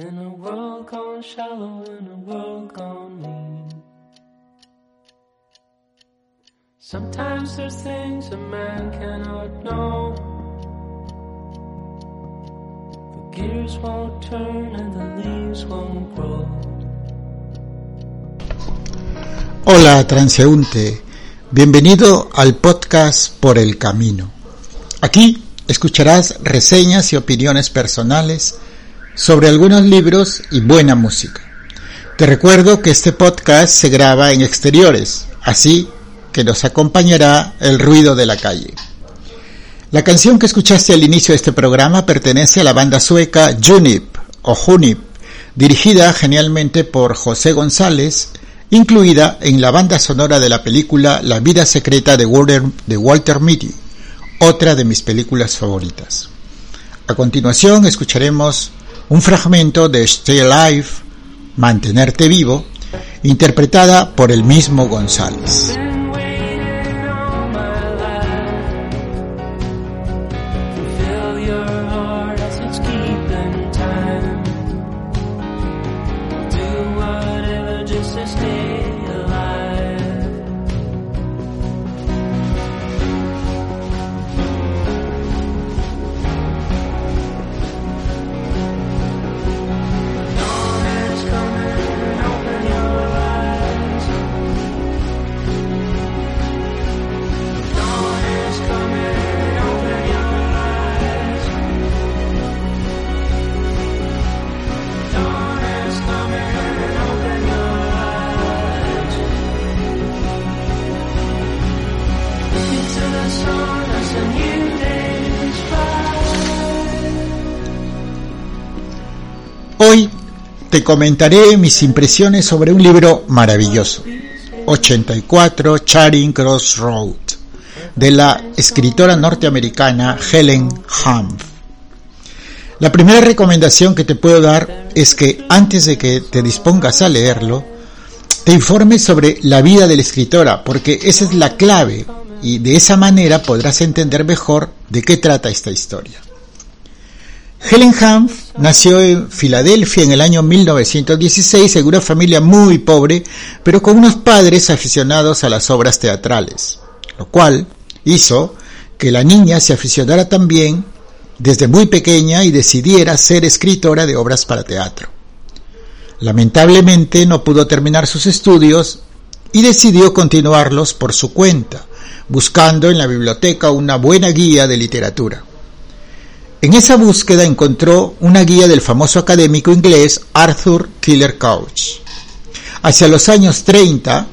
In a world gone shallow, in a world gone mean. Sometimes there's things a man cannot know. The gears won't turn and the leaves won't grow. Hola transeúnte, bienvenido al podcast Por el Camino. Aquí escucharás reseñas y opiniones personales sobre algunos libros y buena música. Te recuerdo que este podcast se graba en exteriores, así que nos acompañará el ruido de la calle. La canción que escuchaste al inicio de este programa pertenece a la banda sueca Junip o Junip, dirigida genialmente por José González, incluida en la banda sonora de la película La vida secreta de Walter, de Walter Mitty, otra de mis películas favoritas. A continuación escucharemos un fragmento de Stay Alive, Mantenerte Vivo, interpretada por el mismo González. Hoy te comentaré mis impresiones sobre un libro maravilloso, 84 Charing Cross Road, de la escritora norteamericana Helen Humph. La primera recomendación que te puedo dar es que antes de que te dispongas a leerlo, te informes sobre la vida de la escritora, porque esa es la clave y de esa manera podrás entender mejor de qué trata esta historia. Helen Humph nació en Filadelfia en el año 1916 en una familia muy pobre, pero con unos padres aficionados a las obras teatrales, lo cual hizo que la niña se aficionara también desde muy pequeña y decidiera ser escritora de obras para teatro. Lamentablemente no pudo terminar sus estudios y decidió continuarlos por su cuenta, buscando en la biblioteca una buena guía de literatura. En esa búsqueda encontró una guía del famoso académico inglés Arthur Killer Couch. Hacia los años 30,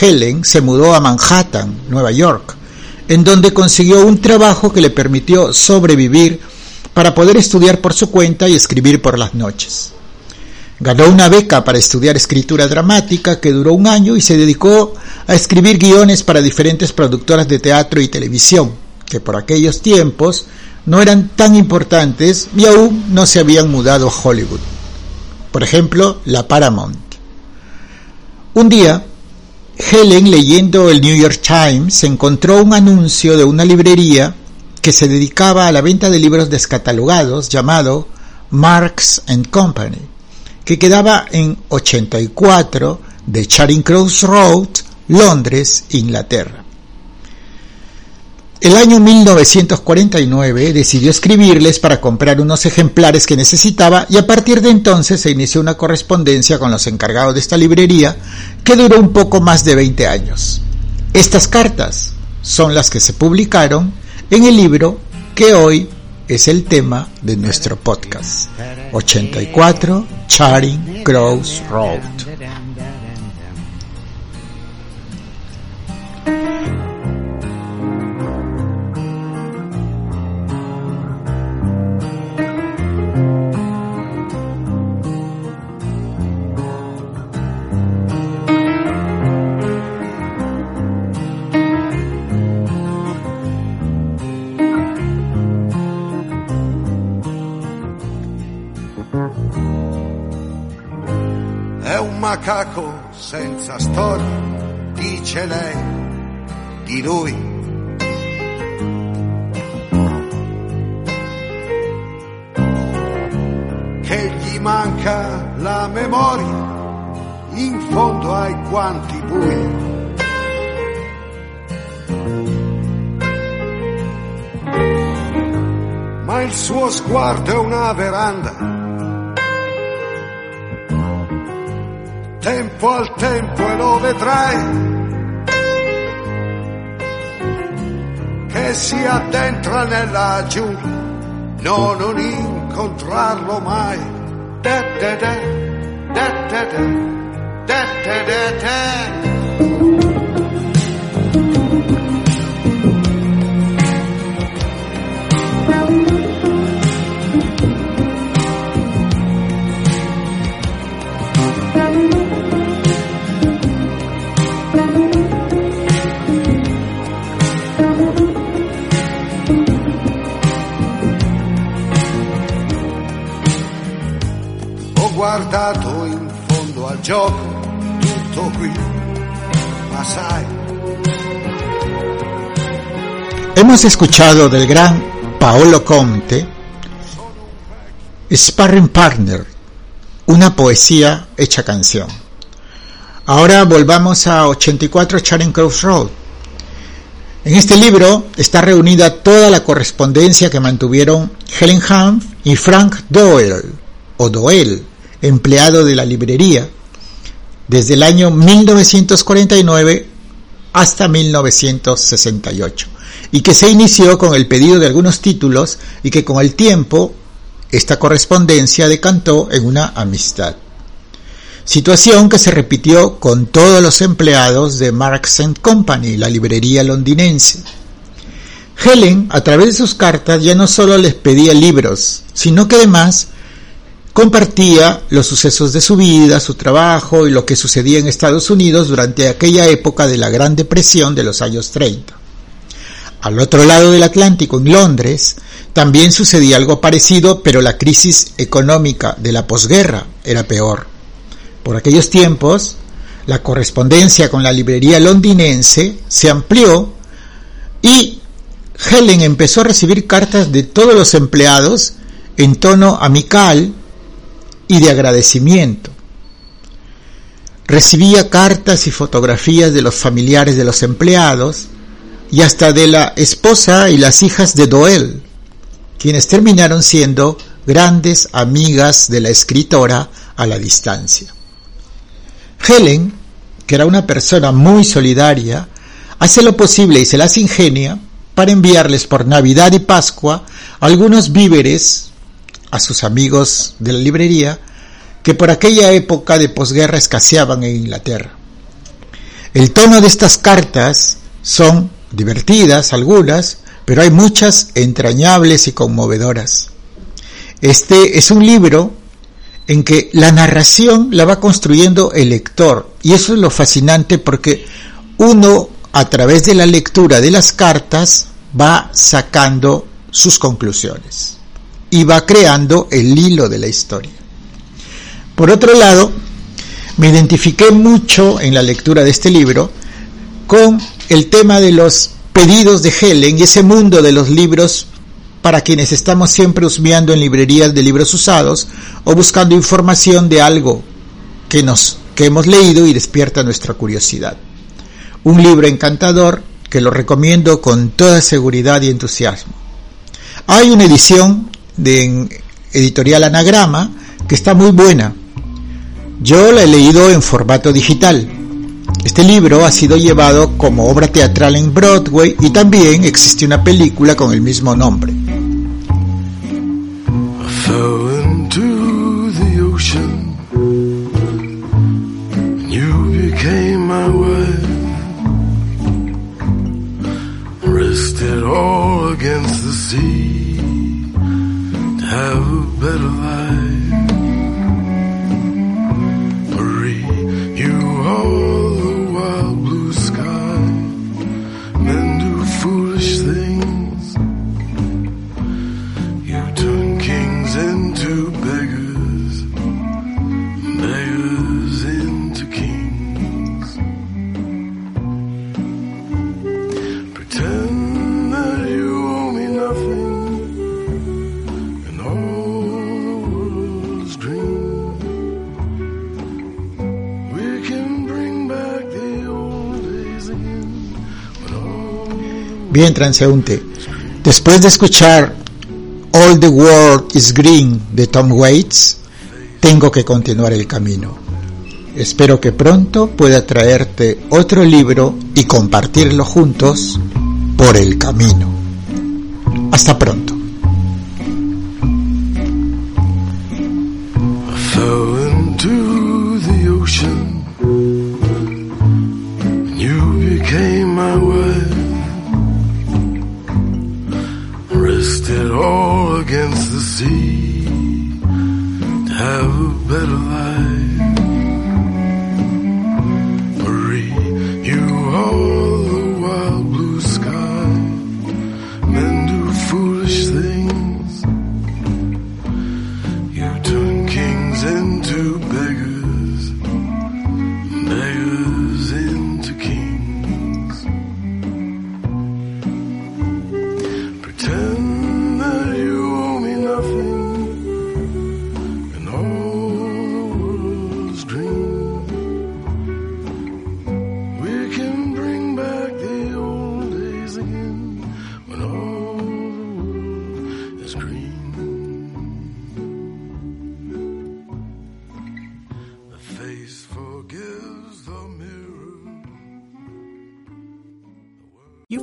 Helen se mudó a Manhattan, Nueva York, en donde consiguió un trabajo que le permitió sobrevivir para poder estudiar por su cuenta y escribir por las noches. Ganó una beca para estudiar escritura dramática que duró un año y se dedicó a escribir guiones para diferentes productoras de teatro y televisión, que por aquellos tiempos no eran tan importantes y aún no se habían mudado a Hollywood. Por ejemplo, la Paramount. Un día, Helen, leyendo el New York Times, encontró un anuncio de una librería que se dedicaba a la venta de libros descatalogados llamado Marks and Company, que quedaba en 84 de Charing Cross Road, Londres, Inglaterra. El año 1949 decidió escribirles para comprar unos ejemplares que necesitaba y a partir de entonces se inició una correspondencia con los encargados de esta librería que duró un poco más de 20 años. Estas cartas son las que se publicaron en el libro que hoy es el tema de nuestro podcast. 84 Charing Cross Road. Macaco senza storia, dice lei di lui. Che gli manca la memoria in fondo ai guanti bui. Ma il suo sguardo è una veranda. Tempo al tempo e lo vedrai. Che si addentra nella giungla, no, non incontrarlo mai. Da, da, da, da, da, da. Da, da, da, da. Hemos escuchado del gran Paolo Conte Sparring Partner, una poesía hecha canción. Ahora volvamos a 84 Charing Cross Road. En este libro está reunida toda la correspondencia que mantuvieron Helen Hunt y Frank Doyle, o Doyle, empleado de la librería, desde el año 1949 hasta 1968, y que se inició con el pedido de algunos títulos y que con el tiempo esta correspondencia decantó en una amistad. Situación que se repitió con todos los empleados de Marks Company, la librería londinense. Helen, a través de sus cartas, ya no solo les pedía libros, sino que además compartía los sucesos de su vida, su trabajo y lo que sucedía en Estados Unidos durante aquella época de la Gran Depresión de los años 30. Al otro lado del Atlántico, en Londres, también sucedía algo parecido, pero la crisis económica de la posguerra era peor. Por aquellos tiempos, la correspondencia con la librería londinense se amplió y Helen empezó a recibir cartas de todos los empleados en tono amical y de agradecimiento. Recibía cartas y fotografías de los familiares de los empleados y hasta de la esposa y las hijas de Doel, quienes terminaron siendo grandes amigas de la escritora a la distancia. Helen, que era una persona muy solidaria, hace lo posible y se las ingenia para enviarles por Navidad y Pascua algunos víveres a sus amigos de la librería que por aquella época de posguerra escaseaban en Inglaterra. El tono de estas cartas son divertidas algunas, pero hay muchas entrañables y conmovedoras. Este es un libro en que la narración la va construyendo el lector y eso es lo fascinante porque uno a través de la lectura de las cartas va sacando sus conclusiones y va creando el hilo de la historia. Por otro lado, me identifiqué mucho en la lectura de este libro con el tema de los pedidos de Helen y ese mundo de los libros para quienes estamos siempre husmeando en librerías de libros usados o buscando información de algo que nos que hemos leído y despierta nuestra curiosidad. Un libro encantador que lo recomiendo con toda seguridad y entusiasmo. Hay una edición de editorial Anagrama que está muy buena. Yo la he leído en formato digital. Este libro ha sido llevado como obra teatral en Broadway y también existe una película con el mismo nombre. All against the sea have a better life. Bien, transeúnte. Después de escuchar All the World is Green de Tom Waits, tengo que continuar el camino. Espero que pronto pueda traerte otro libro y compartirlo juntos por el camino. Hasta pronto. Rested all against the sea to have a better life.